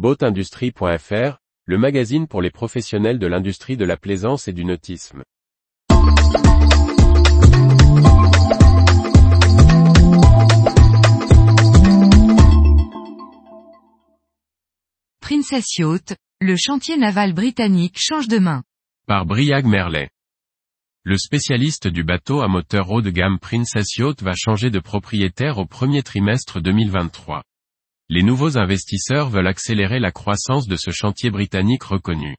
Boatindustrie.fr, le magazine pour les professionnels de l'industrie de la plaisance et du nautisme. Princess Yacht, le chantier naval britannique change de main. Par Briag Merlet. Le spécialiste du bateau à moteur haut de gamme Princess Yacht va changer de propriétaire au premier trimestre 2023. Les nouveaux investisseurs veulent accélérer la croissance de ce chantier britannique reconnu.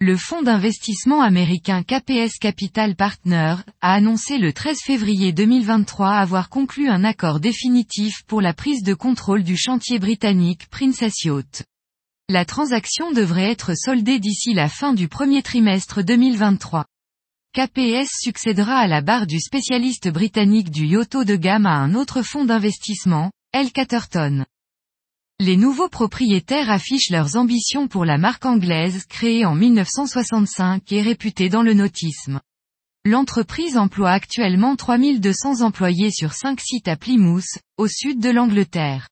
Le fonds d'investissement américain KPS Capital Partner a annoncé le 13 février 2023 avoir conclu un accord définitif pour la prise de contrôle du chantier britannique Princess Yacht. La transaction devrait être soldée d'ici la fin du premier trimestre 2023. KPS succédera à la barre du spécialiste britannique du yacht de gamme à un autre fonds d'investissement, L. Catterton. Les nouveaux propriétaires affichent leurs ambitions pour la marque anglaise créée en 1965 et réputée dans le nautisme. L'entreprise emploie actuellement 3200 employés sur 5 sites à Plymouth, au sud de l'Angleterre.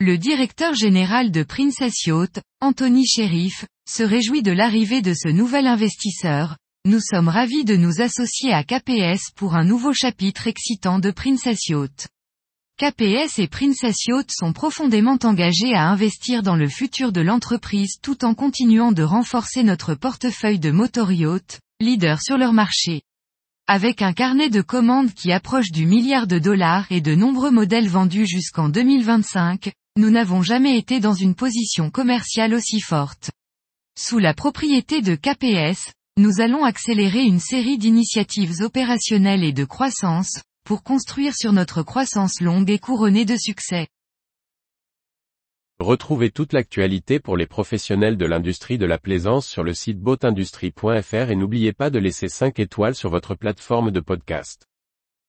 Le directeur général de Princess Yacht, Anthony Sheriff, se réjouit de l'arrivée de ce nouvel investisseur. Nous sommes ravis de nous associer à KPS pour un nouveau chapitre excitant de Princess Yacht. KPS et Princess Yacht sont profondément engagés à investir dans le futur de l'entreprise tout en continuant de renforcer notre portefeuille de motor yacht, leader sur leur marché. Avec un carnet de commandes qui approche du milliard de dollars et de nombreux modèles vendus jusqu'en 2025, nous n'avons jamais été dans une position commerciale aussi forte. Sous la propriété de KPS, nous allons accélérer une série d'initiatives opérationnelles et de croissance, pour construire sur notre croissance longue et couronnée de succès. Retrouvez toute l'actualité pour les professionnels de l'industrie de la plaisance sur le site boatindustrie.fr et n'oubliez pas de laisser 5 étoiles sur votre plateforme de podcast.